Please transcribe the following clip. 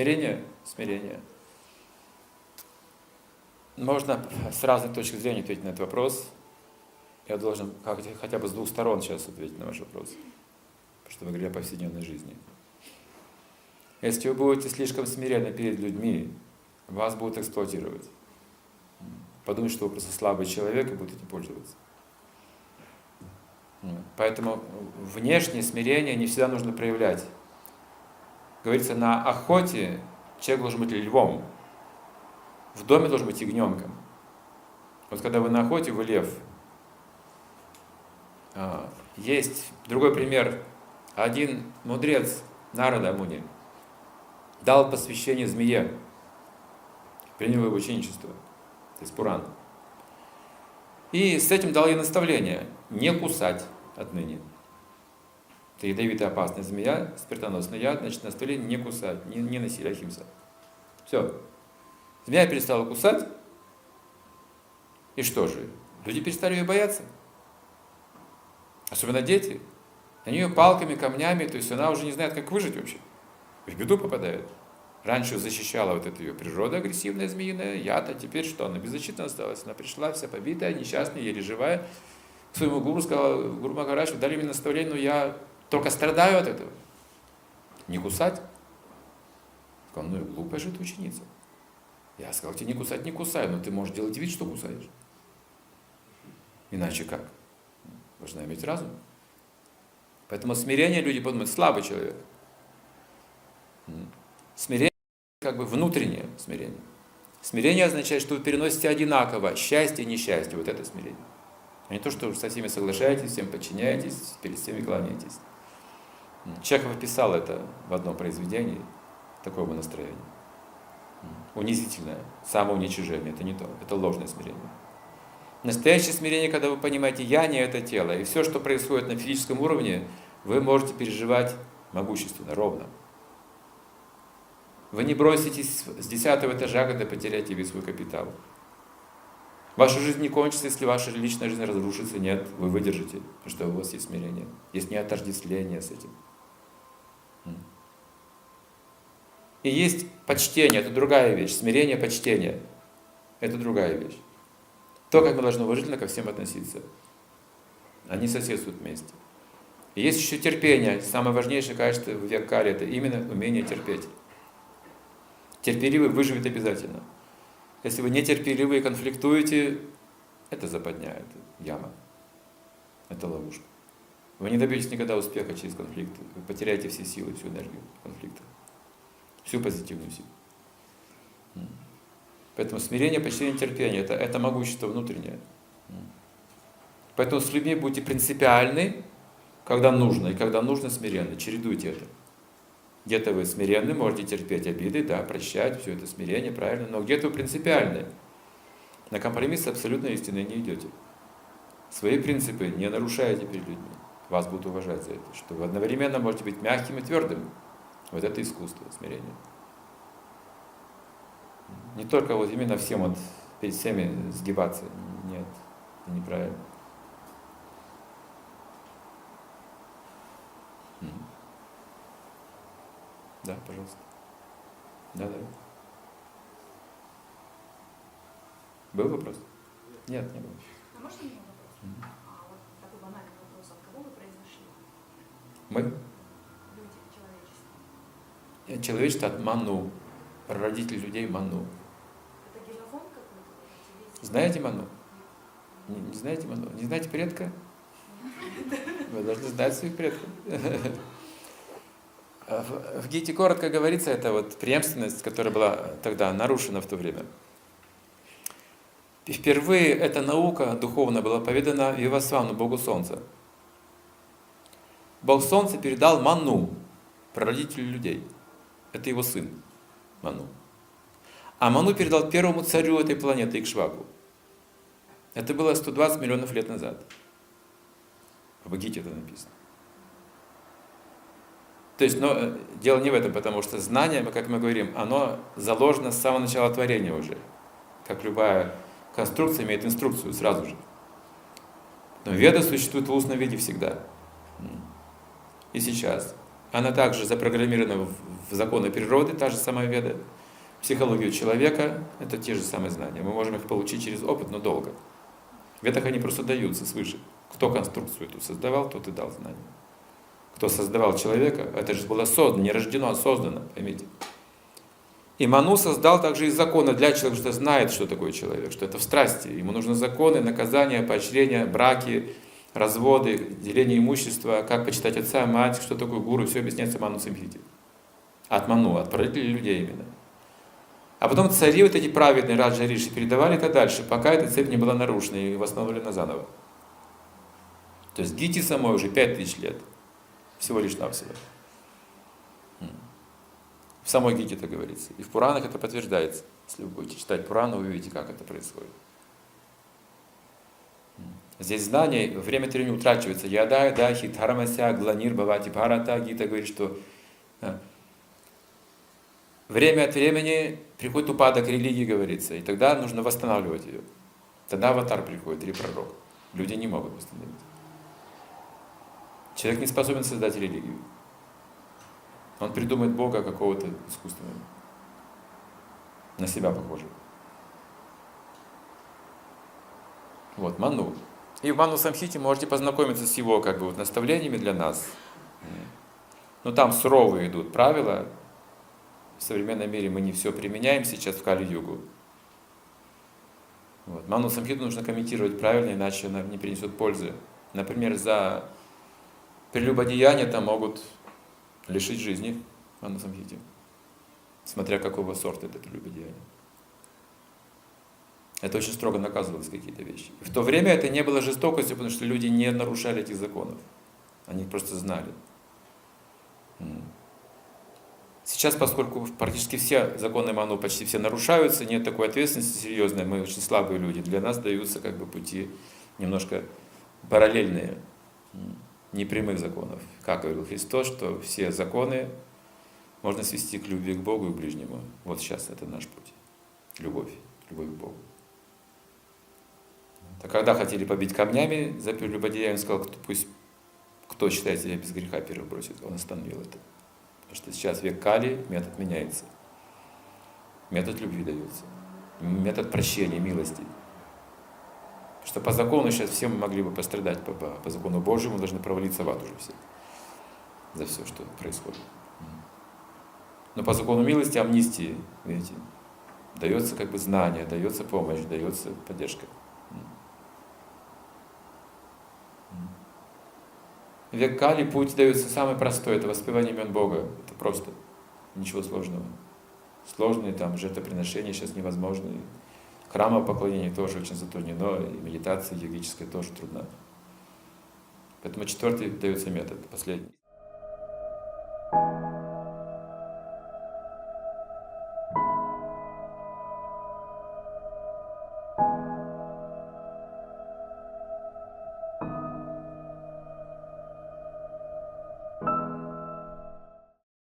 Смирение, смирение. Можно с разных точек зрения ответить на этот вопрос. Я должен хотя бы с двух сторон сейчас ответить на ваш вопрос. Потому что вы говорили о повседневной жизни. Если вы будете слишком смиренны перед людьми, вас будут эксплуатировать. Подумать, что вы просто слабый человек и будете этим пользоваться. Поэтому внешнее смирение не всегда нужно проявлять. Говорится, на охоте человек должен быть львом, в доме должен быть ягненком. Вот когда вы на охоте, вы лев. А, есть другой пример. Один мудрец Нарада Муни дал посвящение змее, принял его ученичество, то есть Пуран. И с этим дал ей наставление не кусать отныне. Это ядовитая опасная змея, спиртоносный яд, значит, наставление не кусать, не, не носить ахимса. Все. Змея перестала кусать, и что же? Люди перестали ее бояться. Особенно дети. Они ее палками, камнями, то есть она уже не знает, как выжить вообще. В беду попадает. Раньше защищала вот эта ее природа агрессивная, змеиная, яд, а теперь что? Она беззащитна осталась. Она пришла вся побитая, несчастная, еле живая. К своему гуру сказала, гуру Махарадж, дали мне наставление, но я только страдаю от этого. Не кусать. Сказал, ну и глупая же ты ученица. Я сказал, тебе не кусать, не кусай, но ты можешь делать вид, что кусаешь. Иначе как? Должна иметь разум. Поэтому смирение люди подумают, слабый человек. Смирение как бы внутреннее смирение. Смирение означает, что вы переносите одинаково счастье и несчастье, вот это смирение. А не то, что вы со всеми соглашаетесь, всем подчиняетесь, перед всеми кланяетесь. Чехов описал это в одном произведении, такое бы настроение. Унизительное, самоуничижение, это не то, это ложное смирение. Настоящее смирение, когда вы понимаете, я не это тело, и все, что происходит на физическом уровне, вы можете переживать могущественно, ровно. Вы не броситесь с десятого этажа, когда потеряете весь свой капитал. Ваша жизнь не кончится, если ваша личная жизнь разрушится. Нет, вы выдержите, что у вас есть смирение. Есть неотождествление с этим. И есть почтение, это другая вещь. Смирение, почтение. Это другая вещь. То, как мы должны уважительно ко всем относиться. Они соседствуют вместе. И есть еще терпение. Самое важнейшее качество в век это именно умение терпеть. Терпеливый выживет обязательно. Если вы нетерпеливы и конфликтуете, это западня, это яма, это ловушка. Вы не добьетесь никогда успеха через конфликт. Вы потеряете все силы, всю энергию конфликта, всю позитивную силу. Поэтому смирение, почтение, терпение это, – это могущество внутреннее. Поэтому с людьми будьте принципиальны, когда нужно, и когда нужно смиренно. Чередуйте это. Где-то вы смиренны, можете терпеть обиды, да, прощать, все это смирение, правильно, но где-то вы принципиальны. На компромисс абсолютно истины не идете. Свои принципы не нарушаете перед людьми. Вас будут уважать за это. Что вы одновременно можете быть мягким и твердым. Вот это искусство смирения. Не только вот именно всем вот перед всеми сгибаться. Нет, это неправильно. Да, пожалуйста. Да, да. Был вопрос? Нет, не было. А можно мне вопрос? Mm-hmm. А вот такой банальный вопрос. От кого вы произошли? Мы? Человечество. От Ману. Прародитель людей Ману. Знаете Ману? Не, не знаете Ману? Не знаете предка? Вы должны знать своих предков. В Гите коротко говорится, это вот преемственность, которая была тогда нарушена в то время. И впервые эта наука духовная была поведана Вивасвану, Богу Солнца. Бог Солнца передал Ману, прародителю людей. Это его сын, Ману. А Ману передал первому царю этой планеты, Икшваку. Это было 120 миллионов лет назад. В Гите это написано. То есть, но э, дело не в этом, потому что знание, как мы говорим, оно заложено с самого начала творения уже. Как любая конструкция имеет инструкцию сразу же. Но веда существует в устном виде всегда. И сейчас. Она также запрограммирована в, законы природы, та же самая веда. Психологию человека – это те же самые знания. Мы можем их получить через опыт, но долго. В ведах они просто даются свыше. Кто конструкцию эту создавал, тот и дал знания. Кто создавал человека, это же было создано, не рождено, а создано, поймите. И Ману создал также и законы для человека, что знает, что такое человек, что это в страсти. Ему нужны законы, наказания, поощрения, браки, разводы, деление имущества, как почитать отца, мать, что такое гуру, все объясняется Ману Самхите. От Ману, от правителей людей именно. А потом цари вот эти праведные Раджа Риши передавали это дальше, пока эта цепь не была нарушена и восстановлена заново. То есть Гити самой уже пять тысяч лет. Всего лишь навсего. В самой Гите это говорится. И в Пуранах это подтверждается. Если вы будете читать Пураны, вы увидите, как это происходит. Здесь знание, время от времени утрачивается. Яда, да, хитхарамася, гланир, бавати, бхарата. Гита говорит, что а, время от времени приходит упадок религии, говорится, и тогда нужно восстанавливать ее. Тогда аватар приходит, или пророк. Люди не могут восстановить. Человек не способен создать религию. Он придумает Бога какого-то искусственного, на себя похожего. Вот, Ману. И в Ману Самхите можете познакомиться с его как бы, вот, наставлениями для нас. Но там суровые идут правила. В современном мире мы не все применяем сейчас в Кали-Югу. Вот. Ману Самхиту нужно комментировать правильно, иначе она не принесет пользы. Например, за прелюбодеяние там могут лишить жизни Ману Самхите, смотря какого сорта это прелюбодеяние. Это очень строго наказывалось какие-то вещи. В то время это не было жестокостью, потому что люди не нарушали этих законов. Они просто знали. Сейчас, поскольку практически все законы Ману почти все нарушаются, нет такой ответственности серьезной, мы очень слабые люди, для нас даются как бы пути немножко параллельные, непрямых законов. Как говорил Христос, что все законы можно свести к любви к Богу и к ближнему. Вот сейчас это наш путь. Любовь, любовь к Богу. А когда хотели побить камнями за прелюбодея, он сказал, пусть кто считает себя без греха, первый бросит. Он остановил это. Потому что сейчас век Кали, метод меняется. Метод любви дается. Метод прощения, милости. Потому что по закону сейчас все мы могли бы пострадать, по, по, по закону Божьему должны провалиться в ад уже все. За все, что происходит. Но по закону милости, амнистии, видите, дается как бы знание, дается помощь, дается поддержка. Век Кали путь дается самый простой, это воспевание имен Бога. Это просто, ничего сложного. Сложные там жертвоприношения сейчас невозможны. Храмовое поклонение тоже очень затруднено, и медитация йогическая тоже трудна. Поэтому четвертый дается метод, последний.